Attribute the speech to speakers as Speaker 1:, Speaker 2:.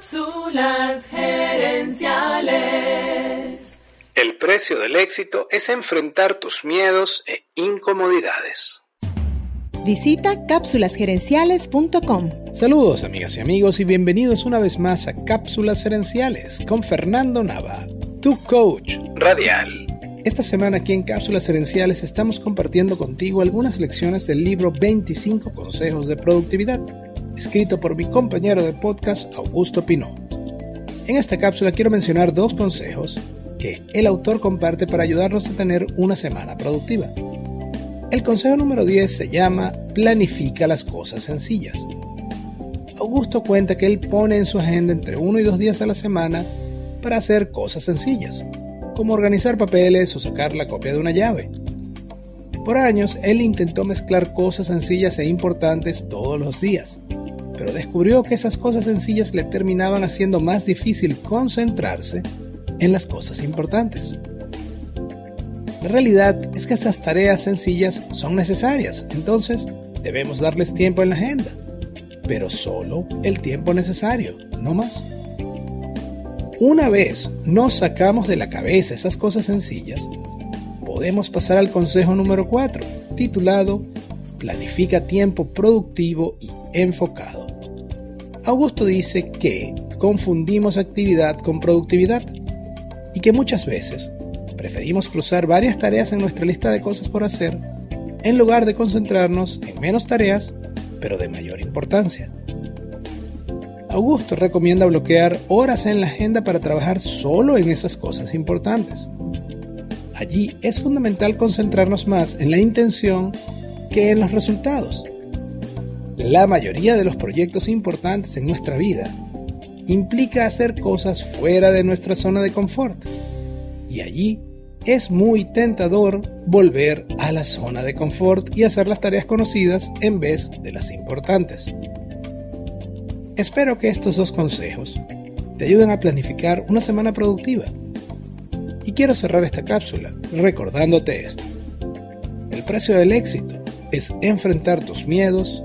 Speaker 1: Cápsulas gerenciales.
Speaker 2: El precio del éxito es enfrentar tus miedos e incomodidades.
Speaker 3: Visita cápsulasgerenciales.com.
Speaker 4: Saludos amigas y amigos y bienvenidos una vez más a Cápsulas Gerenciales con Fernando Nava, tu coach radial. Esta semana aquí en Cápsulas Gerenciales estamos compartiendo contigo algunas lecciones del libro 25 Consejos de Productividad escrito por mi compañero de podcast Augusto Pinot. En esta cápsula quiero mencionar dos consejos que el autor comparte para ayudarnos a tener una semana productiva. El consejo número 10 se llama Planifica las cosas sencillas. Augusto cuenta que él pone en su agenda entre uno y dos días a la semana para hacer cosas sencillas, como organizar papeles o sacar la copia de una llave. Por años, él intentó mezclar cosas sencillas e importantes todos los días, pero descubrió que esas cosas sencillas le terminaban haciendo más difícil concentrarse en las cosas importantes. La realidad es que esas tareas sencillas son necesarias, entonces debemos darles tiempo en la agenda, pero solo el tiempo necesario, no más. Una vez nos sacamos de la cabeza esas cosas sencillas, podemos pasar al consejo número 4, titulado Planifica tiempo productivo y enfocado. Augusto dice que confundimos actividad con productividad y que muchas veces preferimos cruzar varias tareas en nuestra lista de cosas por hacer en lugar de concentrarnos en menos tareas, pero de mayor importancia. Augusto recomienda bloquear horas en la agenda para trabajar solo en esas cosas importantes. Allí es fundamental concentrarnos más en la intención que en los resultados. La mayoría de los proyectos importantes en nuestra vida implica hacer cosas fuera de nuestra zona de confort. Y allí es muy tentador volver a la zona de confort y hacer las tareas conocidas en vez de las importantes. Espero que estos dos consejos te ayuden a planificar una semana productiva. Y quiero cerrar esta cápsula recordándote esto. El precio del éxito es enfrentar tus miedos,